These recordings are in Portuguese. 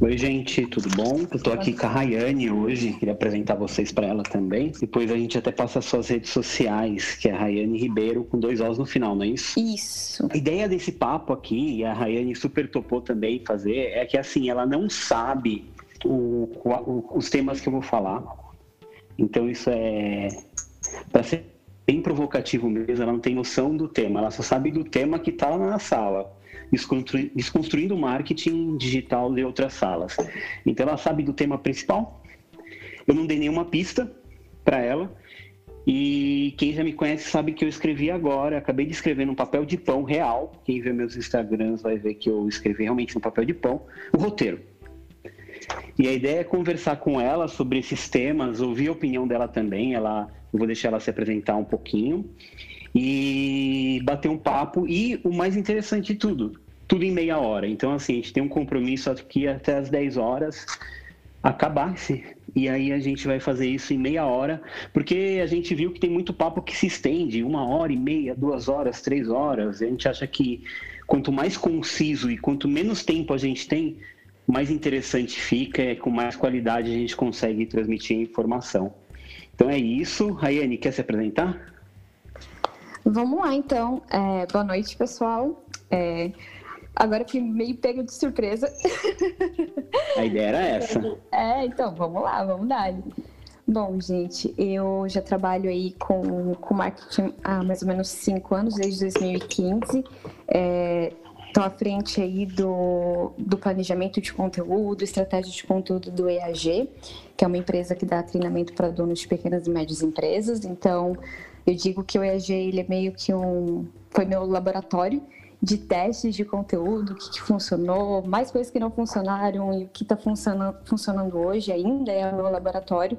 Oi, gente, tudo bom? Eu tô aqui com a Rayane hoje, queria apresentar vocês para ela também. Depois a gente até passa as suas redes sociais, que é a Rayane Ribeiro, com dois Os no final, não é isso? Isso. A ideia desse papo aqui, e a Rayane super topou também fazer, é que assim, ela não sabe o, o, os temas que eu vou falar. Então isso é para ser bem provocativo mesmo, ela não tem noção do tema, ela só sabe do tema que lá na sala desconstruindo o marketing digital de outras salas. Então ela sabe do tema principal. Eu não dei nenhuma pista para ela. E quem já me conhece sabe que eu escrevi agora, acabei de escrever num papel de pão real. Quem vê meus Instagrams vai ver que eu escrevi realmente no papel de pão o roteiro. E a ideia é conversar com ela sobre esses temas, ouvir a opinião dela também. Ela, eu vou deixar ela se apresentar um pouquinho e bater um papo. E o mais interessante de tudo, tudo em meia hora. Então, assim, a gente tem um compromisso aqui até as 10 horas acabar-se. E aí a gente vai fazer isso em meia hora, porque a gente viu que tem muito papo que se estende, uma hora e meia, duas horas, três horas. A gente acha que quanto mais conciso e quanto menos tempo a gente tem, mais interessante fica, e com mais qualidade a gente consegue transmitir a informação. Então é isso. Rayane, quer se apresentar? Vamos lá, então. É, boa noite, pessoal. É, agora fui meio pego de surpresa. A ideia era essa. É, então, vamos lá, vamos dar. Bom, gente, eu já trabalho aí com, com marketing há mais ou menos cinco anos, desde 2015. Estou é, à frente aí do, do planejamento de conteúdo, estratégia de conteúdo do EAG, que é uma empresa que dá treinamento para donos de pequenas e médias empresas. Então, eu digo que o EAG ele é meio que um foi meu laboratório de testes de conteúdo, o que, que funcionou, mais coisas que não funcionaram e o que está funcionando, funcionando hoje ainda é o meu laboratório.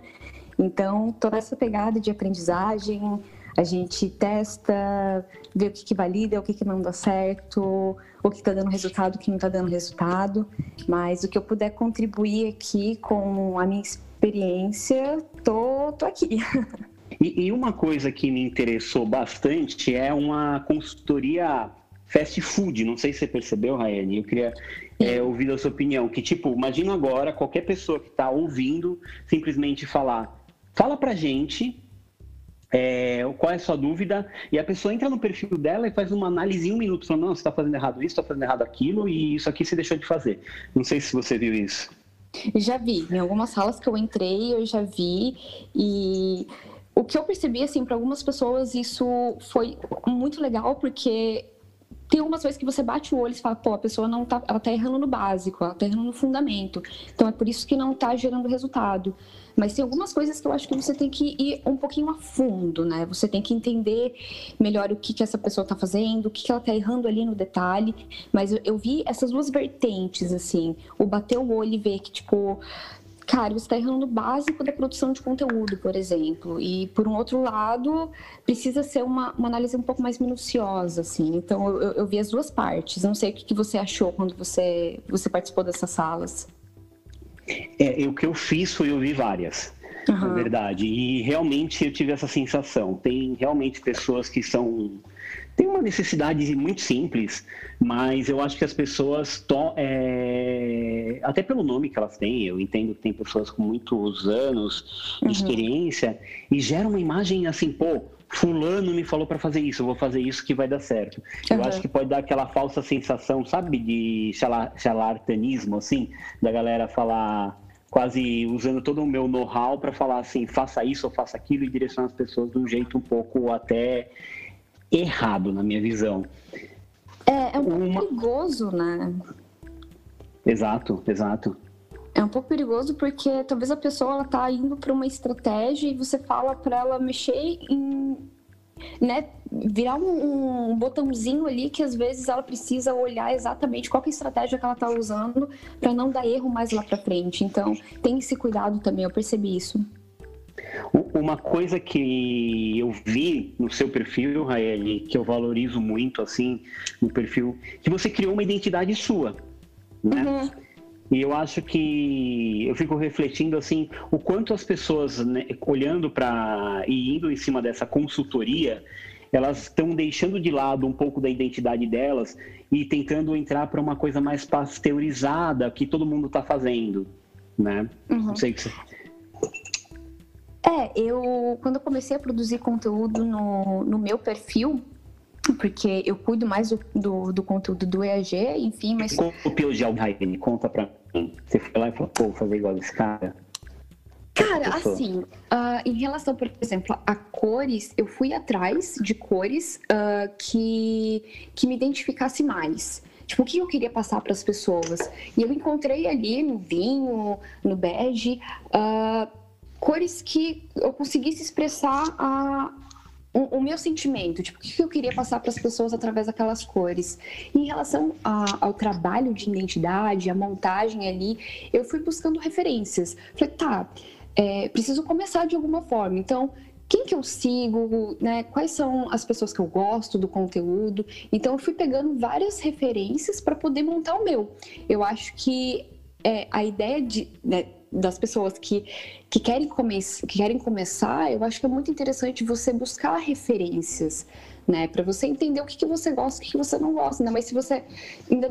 Então, toda essa pegada de aprendizagem, a gente testa, vê o que, que valida, o que, que não dá certo, o que está dando resultado, o que não está dando resultado. Mas o que eu puder contribuir aqui com a minha experiência, tô, tô aqui. E, e, uma coisa que me interessou bastante é uma consultoria fast food. Não sei se você percebeu, Raiane. Eu queria é, ouvir a sua opinião. Que, tipo, imagina agora qualquer pessoa que está ouvindo simplesmente falar: fala pra gente é, qual é a sua dúvida, e a pessoa entra no perfil dela e faz uma análise em um minuto, falando, não, você está fazendo errado isso, está fazendo errado aquilo, e isso aqui você deixou de fazer. Não sei se você viu isso. Já vi, em algumas salas que eu entrei, eu já vi, e o que eu percebi, assim, para algumas pessoas isso foi muito legal, porque tem algumas coisas que você bate o olho e fala, pô, a pessoa não tá, ela tá errando no básico, ela tá errando no fundamento. Então é por isso que não tá gerando resultado. Mas tem algumas coisas que eu acho que você tem que ir um pouquinho a fundo, né? Você tem que entender melhor o que, que essa pessoa tá fazendo, o que, que ela tá errando ali no detalhe. Mas eu, eu vi essas duas vertentes, assim, o bater o olho e ver que, tipo, cara, você está errando no básico da produção de conteúdo, por exemplo. E, por um outro lado, precisa ser uma, uma análise um pouco mais minuciosa, assim. Então, eu, eu vi as duas partes. Não sei o que, que você achou quando você, você participou dessas salas. É, o que eu fiz foi ouvir várias, uhum. na verdade. E realmente eu tive essa sensação. Tem realmente pessoas que são tem uma necessidade muito simples, mas eu acho que as pessoas, to, é, até pelo nome que elas têm, eu entendo que tem pessoas com muitos anos de uhum. experiência e gera uma imagem assim, pô, fulano me falou para fazer isso, eu vou fazer isso que vai dar certo. Uhum. Eu acho que pode dar aquela falsa sensação, sabe, de charlatanismo, assim, da galera falar quase usando todo o meu know-how para falar assim, faça isso ou faça aquilo e direcionar as pessoas de um jeito um pouco até errado, na minha visão. É, é um pouco Uma... perigoso, né? Exato, exato. É um pouco perigoso porque talvez a pessoa ela tá indo para uma estratégia e você fala para ela mexer em, né, virar um, um, botãozinho ali que às vezes ela precisa olhar exatamente qual é a estratégia que ela tá usando para não dar erro mais lá para frente. Então, tem esse cuidado também, eu percebi isso. Uma coisa que eu vi no seu perfil, Raeli, que eu valorizo muito, assim, no perfil, que você criou uma identidade sua, né? Uhum. E eu acho que eu fico refletindo assim o quanto as pessoas né, olhando para e indo em cima dessa consultoria, elas estão deixando de lado um pouco da identidade delas e tentando entrar para uma coisa mais pasteurizada que todo mundo está fazendo, né? Uhum. Não sei o que você... É, eu quando eu comecei a produzir conteúdo no, no meu perfil, porque eu cuido mais do, do, do conteúdo do EAG, enfim, mas. Copiou de Alhaine, conta pra mim. Você foi lá e falou, pô, vou fazer igual esse cara. Cara, assim, uh, em relação, por exemplo, a cores, eu fui atrás de cores uh, que, que me identificasse mais. Tipo, o que eu queria passar para as pessoas? E eu encontrei ali no vinho, no bege, uh, cores que eu conseguisse expressar a, o, o, meu sentimento, tipo, o que eu queria passar para as pessoas através daquelas cores. E em relação a, ao trabalho de identidade, a montagem ali, eu fui buscando referências. Falei, tá, é, preciso começar de alguma forma. Então, quem que eu sigo, né? Quais são as pessoas que eu gosto do conteúdo. Então, eu fui pegando várias referências para poder montar o meu. Eu acho que é, a ideia de, né, das pessoas que, que, querem come que querem começar, eu acho que é muito interessante você buscar referências, né? Para você entender o que, que você gosta e o que, você não gosta. Né? Mas se você ainda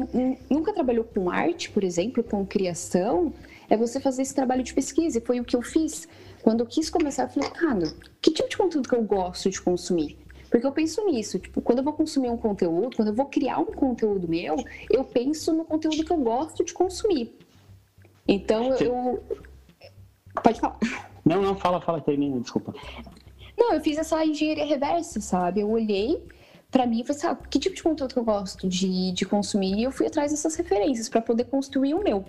nunca trabalhou com arte, por exemplo, com criação, é você fazer esse trabalho de pesquisa. E foi o que eu fiz. Quando eu quis começar, eu falei, cara, que tipo de conteúdo que eu gosto de consumir? Porque eu penso nisso, tipo, quando eu vou consumir um conteúdo, quando eu vou criar um conteúdo meu, eu penso no conteúdo que eu gosto de consumir. Então eu. Pode falar. Não, não, fala, fala, termina, desculpa. Não, eu fiz essa engenharia reversa, sabe? Eu olhei para mim e falei, sabe, que tipo de conteúdo que eu gosto de, de consumir? E eu fui atrás dessas referências para poder construir o meu.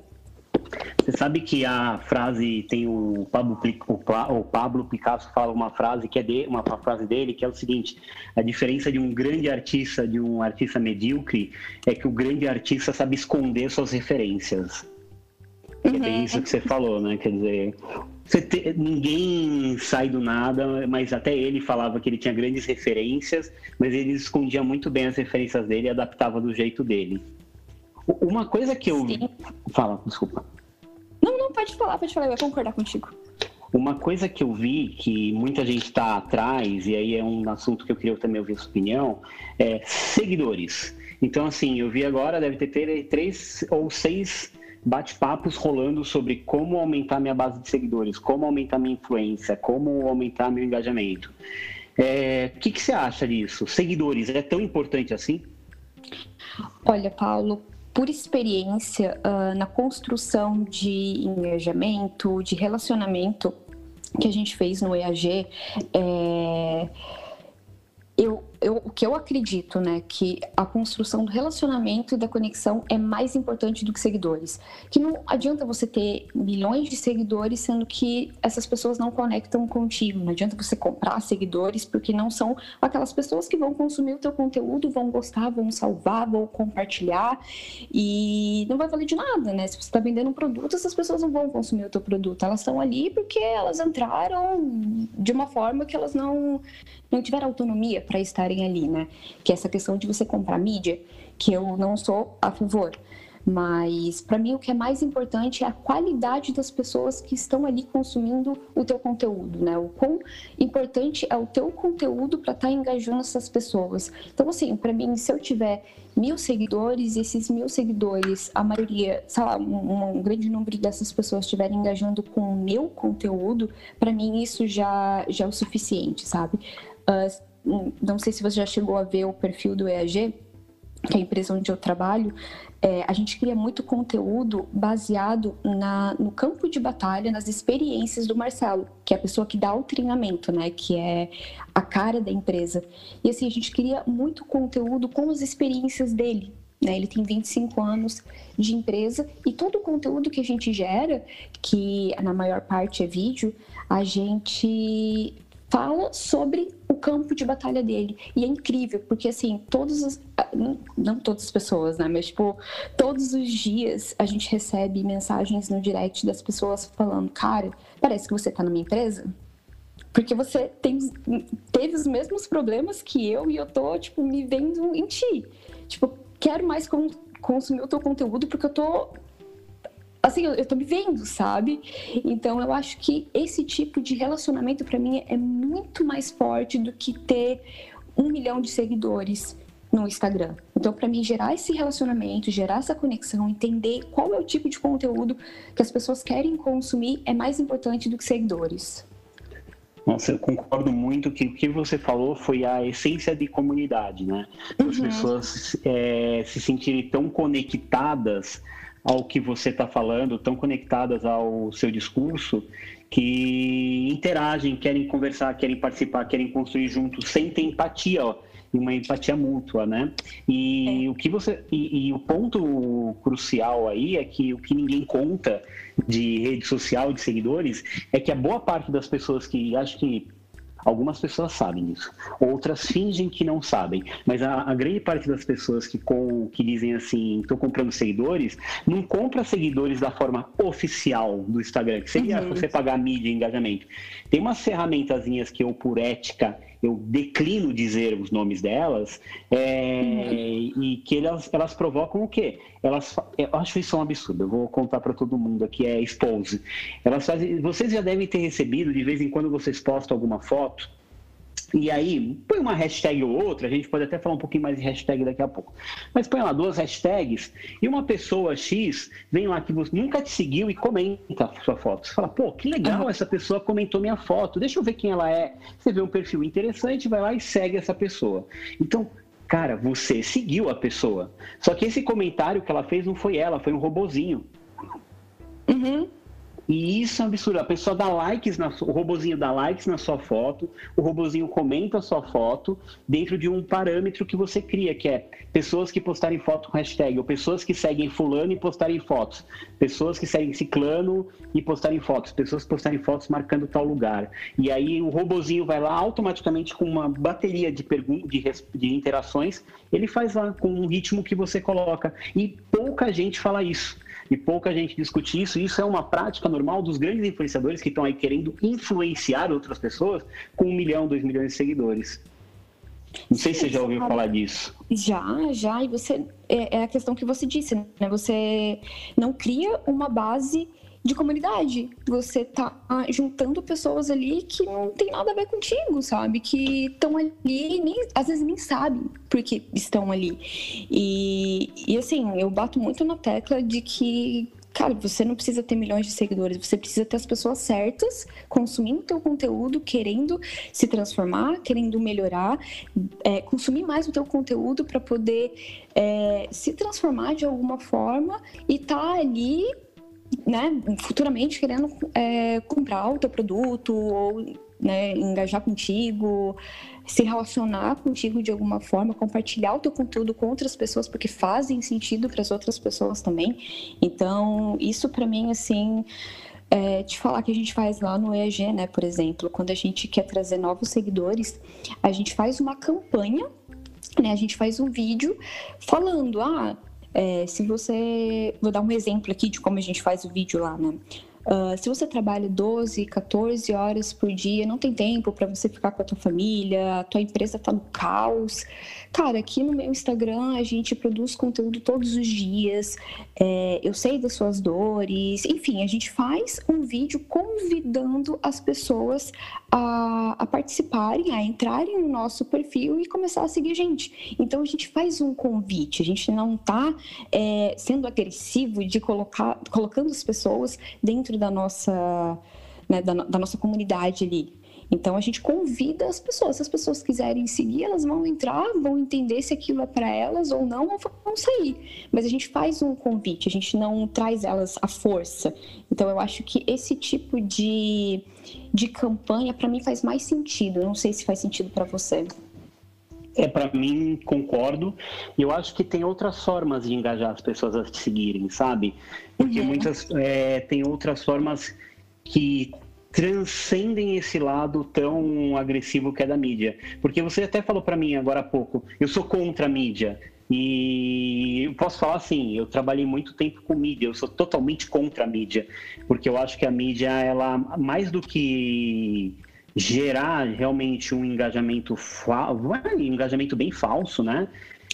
Você sabe que a frase tem o Pablo, o Pablo Picasso fala uma frase que é de, uma frase dele que é o seguinte: a diferença de um grande artista de um artista medíocre é que o grande artista sabe esconder suas referências. Uhum. É bem isso que você falou, né? Quer dizer, te... ninguém sai do nada, mas até ele falava que ele tinha grandes referências, mas ele escondia muito bem as referências dele e adaptava do jeito dele. Uma coisa que eu. Sim. Fala, desculpa. Não, não, pode falar, pode falar, eu vou concordar contigo. Uma coisa que eu vi que muita gente está atrás, e aí é um assunto que eu queria também ouvir a sua opinião, é seguidores. Então, assim, eu vi agora, deve ter três ou seis bate-papos rolando sobre como aumentar minha base de seguidores, como aumentar minha influência, como aumentar meu engajamento. É, o que, que você acha disso? Seguidores é tão importante assim? Olha, Paulo, por experiência uh, na construção de engajamento, de relacionamento que a gente fez no EAG, é, eu o que eu acredito, né, que a construção do relacionamento e da conexão é mais importante do que seguidores. Que não adianta você ter milhões de seguidores sendo que essas pessoas não conectam contigo. Não adianta você comprar seguidores porque não são aquelas pessoas que vão consumir o teu conteúdo, vão gostar, vão salvar, vão compartilhar e não vai valer de nada, né? Se você está vendendo um produto, essas pessoas não vão consumir o teu produto. Elas estão ali porque elas entraram de uma forma que elas não não tiveram autonomia para estarem ali, né? Que é essa questão de você comprar mídia, que eu não sou a favor. Mas para mim o que é mais importante é a qualidade das pessoas que estão ali consumindo o teu conteúdo, né? O quão importante é o teu conteúdo para estar tá engajando essas pessoas. Então assim, para mim, se eu tiver mil seguidores e esses mil seguidores, a maioria, sei lá, um, um grande número dessas pessoas estiverem engajando com o meu conteúdo, para mim isso já já é o suficiente, sabe? Uh, não sei se você já chegou a ver o perfil do EAG, que é a empresa onde eu trabalho, é, a gente cria muito conteúdo baseado na, no campo de batalha, nas experiências do Marcelo, que é a pessoa que dá o treinamento, né? Que é a cara da empresa. E assim, a gente cria muito conteúdo com as experiências dele. Né? Ele tem 25 anos de empresa e todo o conteúdo que a gente gera, que na maior parte é vídeo, a gente fala sobre o campo de batalha dele. E é incrível, porque assim, todos os. Não todas as pessoas, né? Mas, tipo, todos os dias a gente recebe mensagens no direct das pessoas falando: Cara, parece que você tá minha empresa. Porque você tem, teve os mesmos problemas que eu e eu tô, tipo, me vendo em ti. Tipo, quero mais consumir o teu conteúdo porque eu tô assim, eu, eu tô me vendo, sabe? Então eu acho que esse tipo de relacionamento para mim é muito mais forte do que ter um milhão de seguidores no Instagram. Então, para mim, gerar esse relacionamento, gerar essa conexão, entender qual é o tipo de conteúdo que as pessoas querem consumir é mais importante do que seguidores. Nossa, eu concordo muito que o que você falou foi a essência de comunidade, né? As uhum. pessoas é, se sentirem tão conectadas ao que você está falando, tão conectadas ao seu discurso, que interagem, querem conversar, querem participar, querem construir juntos, sentem empatia, ó, uma empatia mútua, né? E é. o que você e, e, o ponto crucial aí é que o que ninguém conta de rede social de seguidores é que a boa parte das pessoas que acho que Algumas pessoas sabem disso, outras fingem que não sabem, mas a, a grande parte das pessoas que, com, que dizem assim, estou comprando seguidores, não compra seguidores da forma oficial do Instagram, que seria uhum. você pagar mídia e engajamento. Tem umas ferramentazinhas que eu, por ética, eu declino dizer os nomes delas, é, uhum. e que elas, elas provocam o quê? Elas, eu acho isso um absurdo, eu vou contar para todo mundo aqui, é expose. Elas fazem, vocês já devem ter recebido, de vez em quando vocês postam alguma foto, e aí, põe uma hashtag ou outra, a gente pode até falar um pouquinho mais de hashtag daqui a pouco. Mas põe lá duas hashtags e uma pessoa X vem lá que você nunca te seguiu e comenta a sua foto. Você fala, pô, que legal, essa pessoa comentou minha foto, deixa eu ver quem ela é. Você vê um perfil interessante, vai lá e segue essa pessoa. Então, cara, você seguiu a pessoa. Só que esse comentário que ela fez não foi ela, foi um robozinho. Uhum. E isso é um absurdo. A pessoa dá likes, na, o robozinho dá likes na sua foto, o robozinho comenta a sua foto dentro de um parâmetro que você cria, que é pessoas que postarem foto com hashtag, ou pessoas que seguem fulano e postarem fotos, pessoas que seguem ciclano e postarem fotos, pessoas que postarem fotos marcando tal lugar. E aí o robozinho vai lá automaticamente com uma bateria de, de, de interações, ele faz lá com um ritmo que você coloca. E pouca gente fala isso e pouca gente discute isso. Isso é uma prática normal dos grandes influenciadores que estão aí querendo influenciar outras pessoas com um milhão, dois milhões de seguidores. Não sei Sim, se você já ouviu falar disso. Já, já. E você é, é, a questão que você disse, né? Você não cria uma base de comunidade. Você tá juntando pessoas ali que não tem nada a ver contigo, sabe? Que estão ali e nem, às vezes nem sabem porque estão ali. E, e assim, eu bato muito na tecla de que cara, você não precisa ter milhões de seguidores, você precisa ter as pessoas certas consumindo teu conteúdo, querendo se transformar, querendo melhorar, é, consumir mais o teu conteúdo para poder é, se transformar de alguma forma e tá ali né, futuramente querendo é, comprar o teu produto ou né, engajar contigo, se relacionar contigo de alguma forma, compartilhar o teu conteúdo com outras pessoas porque fazem sentido para as outras pessoas também. Então, isso para mim assim, é, te falar que a gente faz lá no EAG, né, por exemplo, quando a gente quer trazer novos seguidores, a gente faz uma campanha, né, a gente faz um vídeo falando, ah, é, se você. Vou dar um exemplo aqui de como a gente faz o vídeo lá, né? Uh, se você trabalha 12, 14 horas por dia, não tem tempo para você ficar com a tua família, a tua empresa está no caos. Cara, aqui no meu Instagram a gente produz conteúdo todos os dias, é, eu sei das suas dores, enfim, a gente faz um vídeo convidando as pessoas a, a participarem, a entrarem no nosso perfil e começar a seguir a gente. Então a gente faz um convite, a gente não está é, sendo agressivo de colocar, colocando as pessoas dentro dentro da nossa, né, da, da nossa comunidade ali. Então a gente convida as pessoas. Se as pessoas quiserem seguir, elas vão entrar, vão entender se aquilo é para elas ou não, ou vão sair. Mas a gente faz um convite, a gente não traz elas à força. Então eu acho que esse tipo de, de campanha para mim faz mais sentido. Eu não sei se faz sentido para você. É, para mim, concordo. E eu acho que tem outras formas de engajar as pessoas a te seguirem, sabe? Porque uhum. muitas é, tem outras formas que transcendem esse lado tão agressivo que é da mídia. Porque você até falou para mim agora há pouco, eu sou contra a mídia. E eu posso falar assim, eu trabalhei muito tempo com mídia, eu sou totalmente contra a mídia, porque eu acho que a mídia, ela mais do que gerar realmente um engajamento, um engajamento bem falso, né?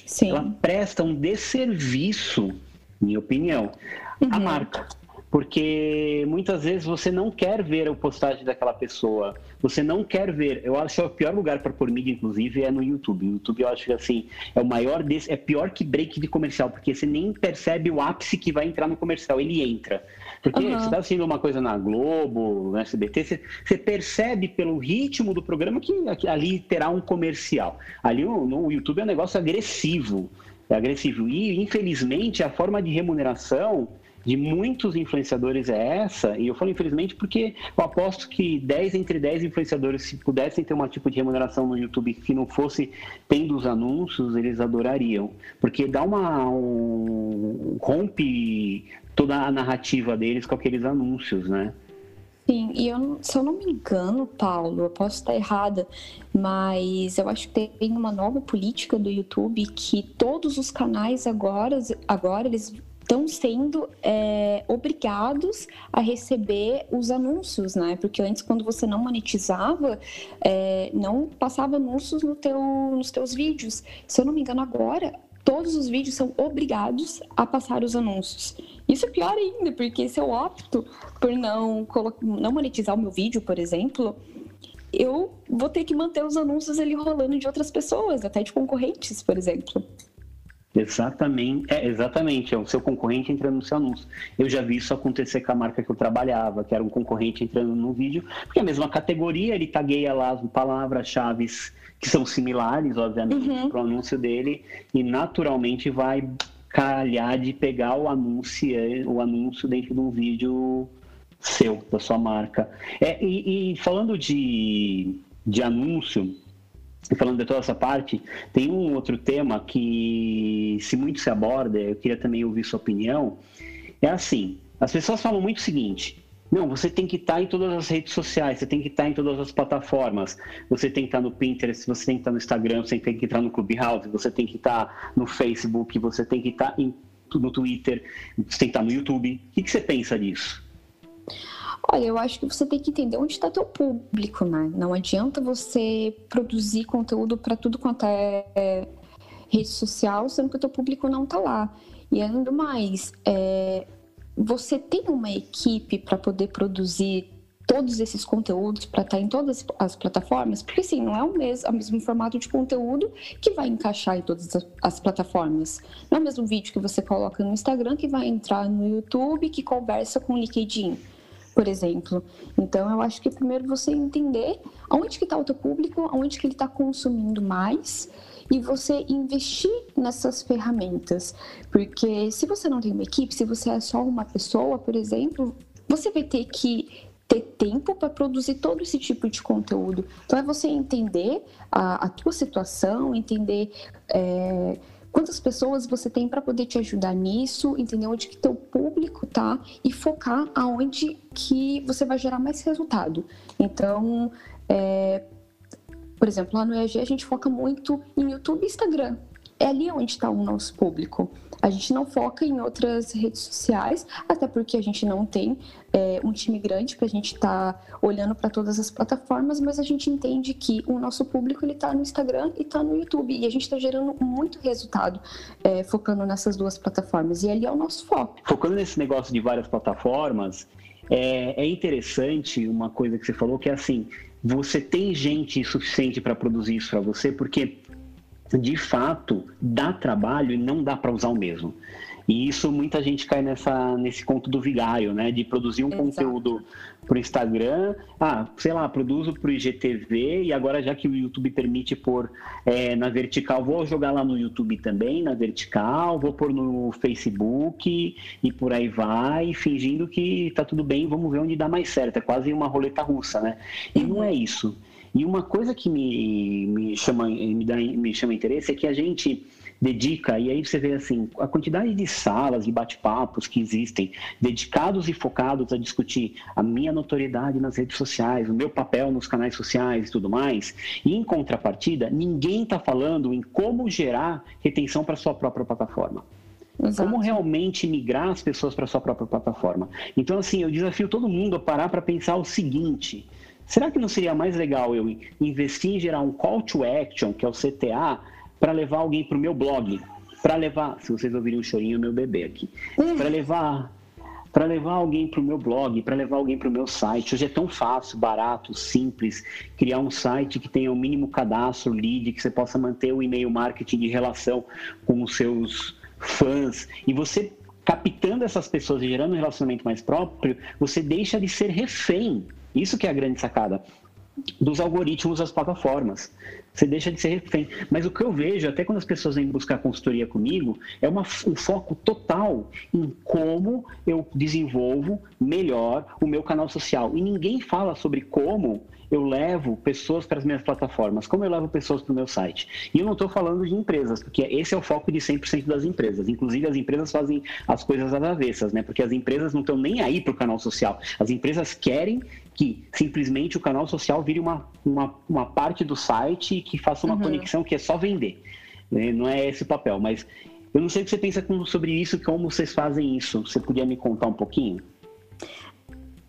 Sim. Ela presta um desserviço, minha opinião, uhum. à marca. porque muitas vezes você não quer ver a postagem daquela pessoa, você não quer ver. Eu acho que é o pior lugar para pôr mídia, inclusive, é no YouTube. O YouTube eu acho que assim é o maior desse, é pior que break de comercial, porque você nem percebe o ápice que vai entrar no comercial, ele entra. Porque uhum. você está assistindo uma coisa na Globo, no SBT, você, você, percebe pelo ritmo do programa que ali terá um comercial. Ali no, no YouTube é um negócio agressivo. É agressivo. E, infelizmente, a forma de remuneração de muitos influenciadores é essa, e eu falo infelizmente porque eu aposto que 10 entre 10 influenciadores, se pudessem ter um tipo de remuneração no YouTube que não fosse tendo os anúncios, eles adorariam. Porque dá uma. Um, rompe toda a narrativa deles com aqueles anúncios, né? Sim, e eu, se eu não me engano, Paulo, eu posso estar errada, mas eu acho que tem uma nova política do YouTube que todos os canais agora, agora eles estão sendo é, obrigados a receber os anúncios, né? Porque antes, quando você não monetizava, é, não passava anúncios no teu, nos teus vídeos. Se eu não me engano, agora todos os vídeos são obrigados a passar os anúncios. Isso é pior ainda, porque se eu opto por não, não monetizar o meu vídeo, por exemplo, eu vou ter que manter os anúncios ali rolando de outras pessoas, até de concorrentes, por exemplo. Exatamente, é, exatamente, é o seu concorrente entrando no seu anúncio. Eu já vi isso acontecer com a marca que eu trabalhava, que era um concorrente entrando no vídeo, porque é a mesma categoria, ele tagueia lá as palavras-chave que são similares, obviamente, uhum. para o anúncio dele, e naturalmente vai calhar de pegar o anúncio, o anúncio dentro de um vídeo seu, da sua marca. É, e, e falando de, de anúncio, falando de toda essa parte, tem um outro tema que, se muito se aborda, eu queria também ouvir sua opinião. É assim: as pessoas falam muito o seguinte. Não, você tem que estar em todas as redes sociais, você tem que estar em todas as plataformas. Você tem que estar no Pinterest, você tem que estar no Instagram, você tem que estar no Clubhouse, você tem que estar no Facebook, você tem que estar no Twitter, você tem que estar no YouTube. O que, que você pensa disso? Olha, eu acho que você tem que entender onde está teu público, né? Não adianta você produzir conteúdo para tudo quanto é rede social, sendo que o teu público não está lá. E do mais, é, você tem uma equipe para poder produzir todos esses conteúdos para estar tá em todas as plataformas? Porque sim, não é o mesmo, o mesmo formato de conteúdo que vai encaixar em todas as plataformas. Não é o mesmo vídeo que você coloca no Instagram que vai entrar no YouTube, que conversa com o LinkedIn por exemplo. Então, eu acho que primeiro você entender aonde que está o teu público, aonde que ele está consumindo mais e você investir nessas ferramentas. Porque se você não tem uma equipe, se você é só uma pessoa, por exemplo, você vai ter que ter tempo para produzir todo esse tipo de conteúdo. Então, é você entender a, a tua situação, entender... É, quantas pessoas você tem para poder te ajudar nisso, entender onde que teu público tá e focar aonde que você vai gerar mais resultado. Então, é, por exemplo, lá no EAG a gente foca muito em YouTube e Instagram. É ali onde está o nosso público. A gente não foca em outras redes sociais, até porque a gente não tem é, um time grande para a gente estar tá olhando para todas as plataformas, mas a gente entende que o nosso público ele está no Instagram e está no YouTube e a gente está gerando muito resultado é, focando nessas duas plataformas e ali é o nosso foco. Focando nesse negócio de várias plataformas, é, é interessante uma coisa que você falou que é assim, você tem gente suficiente para produzir isso para você, porque de fato dá trabalho e não dá para usar o mesmo. E isso muita gente cai nessa, nesse conto do vigário, né? De produzir um Exato. conteúdo para o Instagram, ah, sei lá, produzo para o IGTV e agora já que o YouTube permite pôr é, na vertical, vou jogar lá no YouTube também, na vertical, vou pôr no Facebook e por aí vai, fingindo que tá tudo bem, vamos ver onde dá mais certo. É quase uma roleta russa, né? E uhum. não é isso. E uma coisa que me, me, chama, me, dá, me chama interesse é que a gente dedica, e aí você vê assim, a quantidade de salas e bate-papos que existem, dedicados e focados a discutir a minha notoriedade nas redes sociais, o meu papel nos canais sociais e tudo mais, e em contrapartida, ninguém está falando em como gerar retenção para sua própria plataforma. Exato. Como realmente migrar as pessoas para sua própria plataforma. Então, assim, eu desafio todo mundo a parar para pensar o seguinte: Será que não seria mais legal eu investir em gerar um call to action, que é o CTA, para levar alguém para o meu blog? Para levar, se vocês ouvirem um chorinho, meu bebê aqui. Para levar para levar alguém para o meu blog, para levar alguém para o meu site. Hoje é tão fácil, barato, simples, criar um site que tenha o um mínimo cadastro, lead, que você possa manter o e-mail marketing de relação com os seus fãs. E você captando essas pessoas e gerando um relacionamento mais próprio, você deixa de ser refém. Isso que é a grande sacada dos algoritmos das plataformas. Você deixa de ser refém. Mas o que eu vejo, até quando as pessoas vêm buscar consultoria comigo, é uma, um foco total em como eu desenvolvo melhor o meu canal social. E ninguém fala sobre como eu levo pessoas para as minhas plataformas, como eu levo pessoas para o meu site. E eu não estou falando de empresas, porque esse é o foco de 100% das empresas. Inclusive, as empresas fazem as coisas às avessas, né? Porque as empresas não estão nem aí para o canal social. As empresas querem que simplesmente o canal social vire uma, uma, uma parte do site e que faça uma uhum. conexão que é só vender. Né? Não é esse o papel, mas eu não sei o que você pensa sobre isso, como vocês fazem isso. Você podia me contar um pouquinho?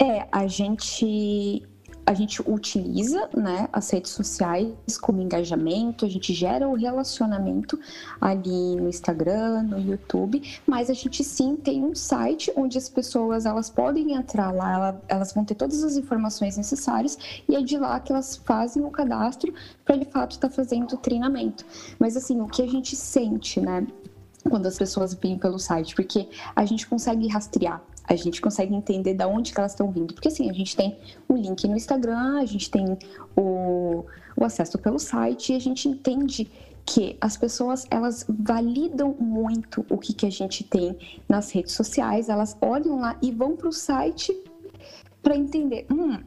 É, a gente a gente utiliza né, as redes sociais como engajamento, a gente gera o relacionamento ali no Instagram, no YouTube, mas a gente sim tem um site onde as pessoas elas podem entrar lá, elas vão ter todas as informações necessárias e é de lá que elas fazem o cadastro para de fato estar tá fazendo o treinamento. Mas assim, o que a gente sente, né? Quando as pessoas vêm pelo site, porque a gente consegue rastrear a gente consegue entender da onde elas estão vindo. Porque assim, a gente tem o link no Instagram, a gente tem o, o acesso pelo site e a gente entende que as pessoas elas validam muito o que, que a gente tem nas redes sociais, elas olham lá e vão para o site para entender, hum,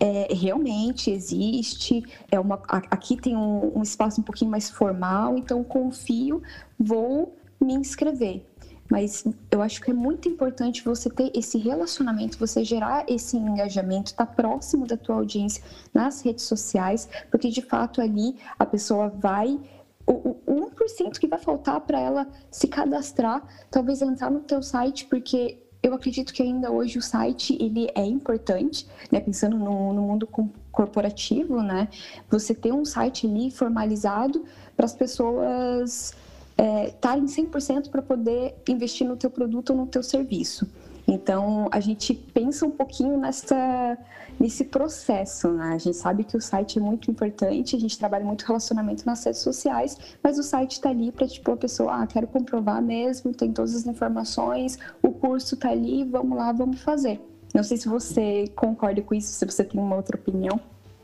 é, realmente existe, é uma, aqui tem um, um espaço um pouquinho mais formal, então confio, vou me inscrever. Mas eu acho que é muito importante você ter esse relacionamento, você gerar esse engajamento, estar tá próximo da tua audiência nas redes sociais, porque de fato ali a pessoa vai o, o 1% que vai faltar para ela se cadastrar, talvez entrar no teu site, porque eu acredito que ainda hoje o site ele é importante, né? Pensando no, no mundo corporativo, né? Você ter um site ali formalizado para as pessoas estarem é, 100% para poder investir no teu produto ou no teu serviço. Então, a gente pensa um pouquinho nessa, nesse processo, né? A gente sabe que o site é muito importante, a gente trabalha muito relacionamento nas redes sociais, mas o site está ali para, tipo, a pessoa, ah, quero comprovar mesmo, tem todas as informações, o curso está ali, vamos lá, vamos fazer. Não sei se você concorda com isso, se você tem uma outra opinião.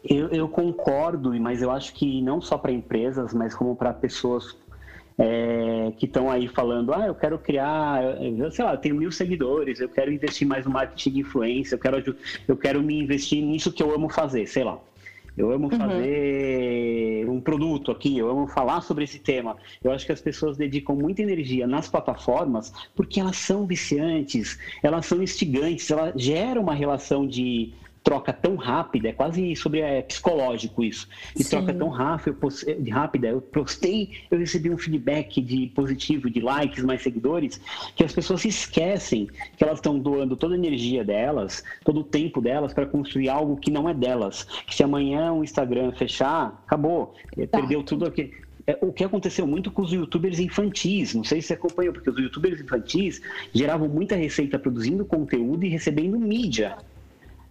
Eu, eu concordo, mas eu acho que não só para empresas, mas como para pessoas é, que estão aí falando, ah, eu quero criar, sei lá, eu tenho mil seguidores, eu quero investir mais no marketing de influência, eu quero, eu quero me investir nisso que eu amo fazer, sei lá. Eu amo uhum. fazer um produto aqui, eu amo falar sobre esse tema. Eu acho que as pessoas dedicam muita energia nas plataformas porque elas são viciantes, elas são instigantes, elas geram uma relação de troca tão rápida, é quase sobre é, psicológico isso, de Sim. troca tão rápida, eu, rápida, eu postei, eu recebi um feedback de positivo, de likes, mais seguidores, que as pessoas se esquecem que elas estão doando toda a energia delas, todo o tempo delas para construir algo que não é delas. Que se amanhã o Instagram fechar, acabou, tá. perdeu tudo aqui. É, o que aconteceu muito com os youtubers infantis, não sei se você acompanhou, porque os youtubers infantis geravam muita receita produzindo conteúdo e recebendo mídia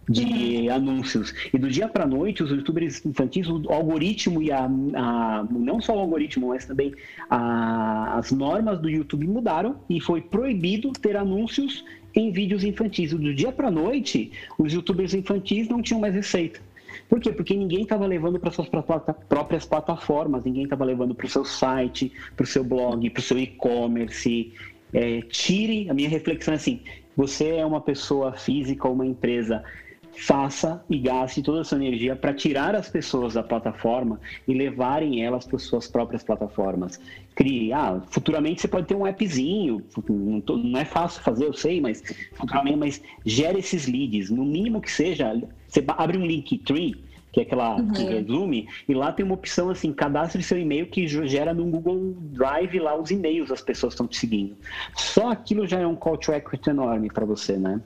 de uhum. anúncios. E do dia para noite, os youtubers infantis, o algoritmo e a, a não só o algoritmo, mas também a, as normas do YouTube mudaram e foi proibido ter anúncios em vídeos infantis. E do dia para noite, os youtubers infantis não tinham mais receita. Por quê? Porque ninguém estava levando para suas próprias plataformas, ninguém estava levando para o seu site, para o seu blog, para o seu e-commerce. É, tire, a minha reflexão é assim: você é uma pessoa física ou uma empresa faça e gaste toda a sua energia para tirar as pessoas da plataforma e levarem elas para suas próprias plataformas. Crie, ah, futuramente você pode ter um appzinho, não, tô, não é fácil fazer, eu sei, mas futuramente, mas gere esses leads, no mínimo que seja, você abre um Linktree, que é aquela uhum. resume, e lá tem uma opção assim, cadastre seu e-mail que gera no Google Drive lá os e-mails das pessoas que estão te seguindo. Só aquilo já é um call to action enorme para você, né?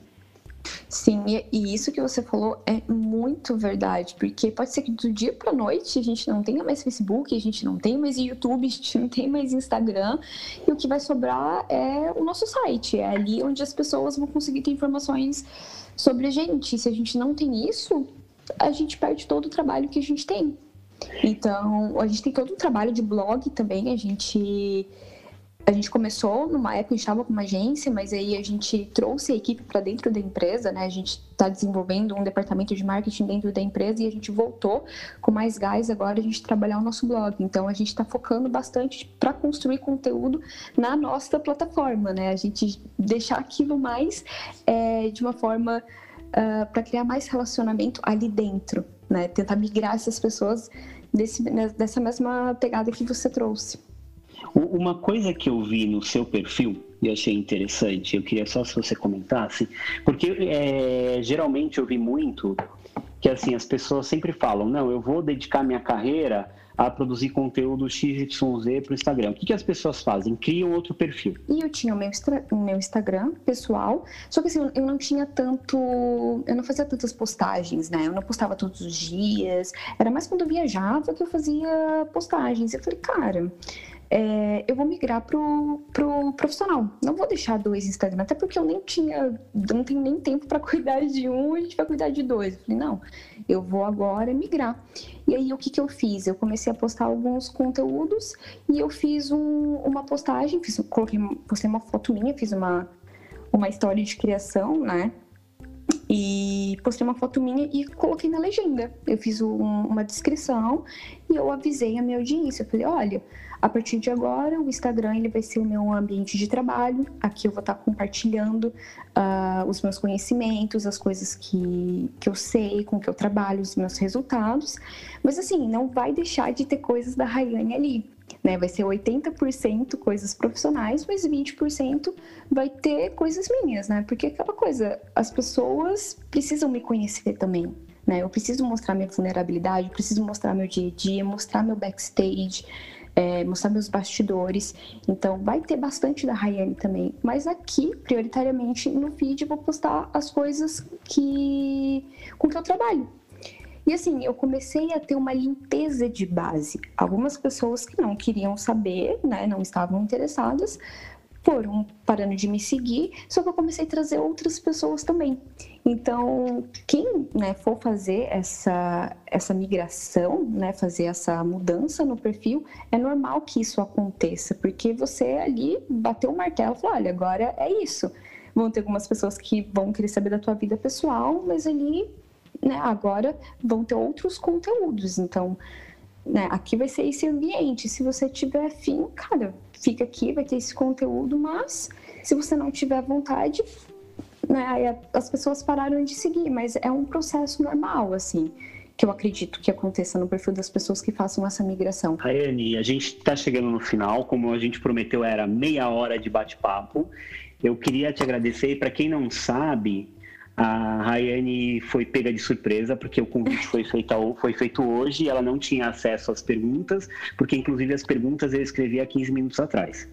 Sim, e isso que você falou é muito verdade, porque pode ser que do dia para noite a gente não tenha mais Facebook, a gente não tenha mais YouTube, a gente não tem mais Instagram, e o que vai sobrar é o nosso site, é ali onde as pessoas vão conseguir ter informações sobre a gente. Se a gente não tem isso, a gente perde todo o trabalho que a gente tem. Então, a gente tem todo um trabalho de blog também, a gente a gente começou numa época, a gente estava com uma agência, mas aí a gente trouxe a equipe para dentro da empresa, né? A gente está desenvolvendo um departamento de marketing dentro da empresa e a gente voltou com mais gás agora a gente trabalhar o nosso blog. Então a gente está focando bastante para construir conteúdo na nossa plataforma, né? A gente deixar aquilo mais é, de uma forma uh, ah, para criar mais relacionamento ali dentro, né? Tentar migrar essas pessoas desse, dessa mesma pegada que você trouxe. Uma coisa que eu vi no seu perfil e achei interessante, eu queria só se você comentasse, porque é, geralmente eu vi muito que assim as pessoas sempre falam, não, eu vou dedicar minha carreira a produzir conteúdo XYZ para o Instagram. O que, que as pessoas fazem? Criam outro perfil. E eu tinha o meu, o meu Instagram pessoal, só que assim, eu não tinha tanto. Eu não fazia tantas postagens, né? Eu não postava todos os dias. Era mais quando eu viajava que eu fazia postagens. Eu falei, cara é, eu vou migrar pro, pro profissional. Não vou deixar dois Instagram, até porque eu nem tinha, não tenho nem tempo para cuidar de um, a gente vai cuidar de dois. Eu falei, não, eu vou agora migrar. E aí, o que, que eu fiz? Eu comecei a postar alguns conteúdos e eu fiz um, uma postagem, fiz, coloquei, postei uma foto minha, fiz uma, uma história de criação, né? E postei uma foto minha e coloquei na legenda. Eu fiz um, uma descrição e eu avisei a minha audiência. Eu falei, olha, a partir de agora, o Instagram ele vai ser o meu ambiente de trabalho. Aqui eu vou estar compartilhando uh, os meus conhecimentos, as coisas que, que eu sei, com que eu trabalho, os meus resultados. Mas assim, não vai deixar de ter coisas da Rayane ali. Né? Vai ser 80% coisas profissionais, mas 20% vai ter coisas minhas, né? Porque aquela coisa, as pessoas precisam me conhecer também. Né? Eu preciso mostrar minha vulnerabilidade, preciso mostrar meu dia a dia, mostrar meu backstage, é, mostrar meus bastidores. Então, vai ter bastante da Rayane também. Mas aqui, prioritariamente, no feed, vou postar as coisas que com que eu trabalho. E assim, eu comecei a ter uma limpeza de base. Algumas pessoas que não queriam saber, né, não estavam interessadas, foram parando de me seguir, só que eu comecei a trazer outras pessoas também. Então, quem né, for fazer essa, essa migração, né, fazer essa mudança no perfil, é normal que isso aconteça, porque você ali bateu o martelo e falou: olha, agora é isso. Vão ter algumas pessoas que vão querer saber da tua vida pessoal, mas ali, né, agora vão ter outros conteúdos. Então, né, aqui vai ser esse ambiente. Se você tiver fim, cara, fica aqui, vai ter esse conteúdo, mas se você não tiver vontade, né, as pessoas pararam de seguir, mas é um processo normal, assim, que eu acredito que aconteça no perfil das pessoas que façam essa migração. Rayane, a gente está chegando no final, como a gente prometeu, era meia hora de bate-papo. Eu queria te agradecer, para quem não sabe, a Rayane foi pega de surpresa, porque o convite foi feito, foi feito hoje e ela não tinha acesso às perguntas, porque inclusive as perguntas eu escrevi há 15 minutos atrás.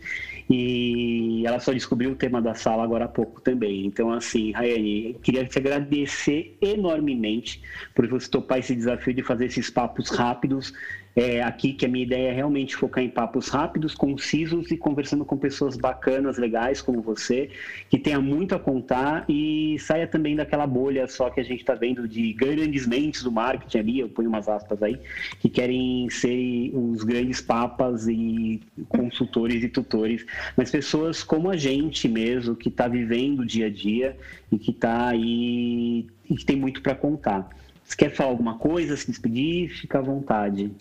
E ela só descobriu o tema da sala agora há pouco também. Então, assim, Rayane, queria te agradecer enormemente por você topar esse desafio de fazer esses papos rápidos é, aqui que a minha ideia é realmente focar em papos rápidos, concisos e conversando com pessoas bacanas, legais como você, que tenha muito a contar e saia também daquela bolha só que a gente está vendo de grandes mentes do marketing ali, eu ponho umas aspas aí, que querem ser os grandes papas e consultores e tutores, mas pessoas como a gente mesmo, que está vivendo o dia a dia e que está aí e que tem muito para contar. Você quer falar alguma coisa, se despedir? Fica à vontade.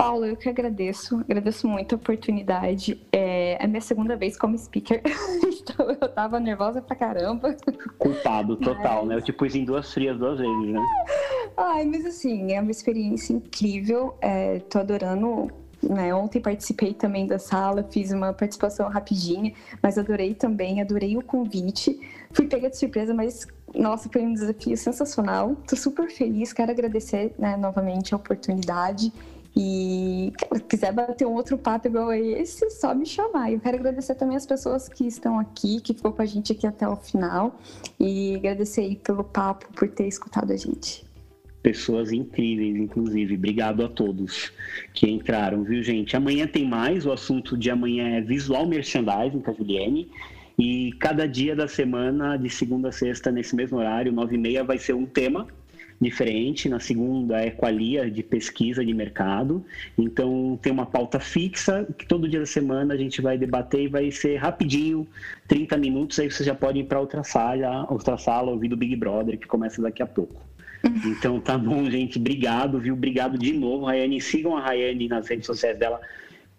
Paulo, eu que agradeço, agradeço muito a oportunidade. É a minha segunda vez como speaker, então eu tava nervosa pra caramba. Culpado, total, mas... né? Eu te pus em duas frias duas vezes, né? Ai, mas assim, é uma experiência incrível. É, tô adorando né, ontem participei também da sala, fiz uma participação rapidinha, mas adorei também, adorei o convite. Fui pega de surpresa, mas nossa, foi um desafio sensacional. Tô super feliz, quero agradecer né, novamente a oportunidade E se quiser bater um outro papo igual esse, só me chamar. Eu quero agradecer também as pessoas que estão aqui, que ficou com a gente aqui até o final. E agradecer aí pelo papo, por ter escutado a gente pessoas incríveis, inclusive. Obrigado a todos que entraram, viu, gente? Amanhã tem mais. O assunto de amanhã é visual merchandising com a Juliane. E cada dia da semana, de segunda a sexta, nesse mesmo horário, nove e meia, vai ser um tema diferente. Na segunda é qualia de pesquisa de mercado. Então tem uma pauta fixa que todo dia da semana a gente vai debater e vai ser rapidinho, 30 minutos, aí você já pode ir para outra sala, outra sala, ouvir do Big Brother, que começa daqui a pouco. Então tá bom, gente. Obrigado, viu? Obrigado de novo, Rayane. Sigam a Rayane nas redes sociais dela,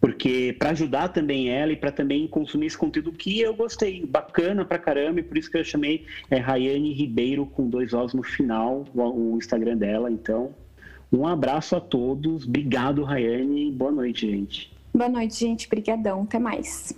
porque para ajudar também ela e para também consumir esse conteúdo que eu gostei, bacana pra caramba, e por isso que eu chamei é, Rayane Ribeiro com dois Os no final, o, o Instagram dela. Então, um abraço a todos. Obrigado, Rayane. Boa noite, gente. Boa noite, gente. Obrigadão. Até mais.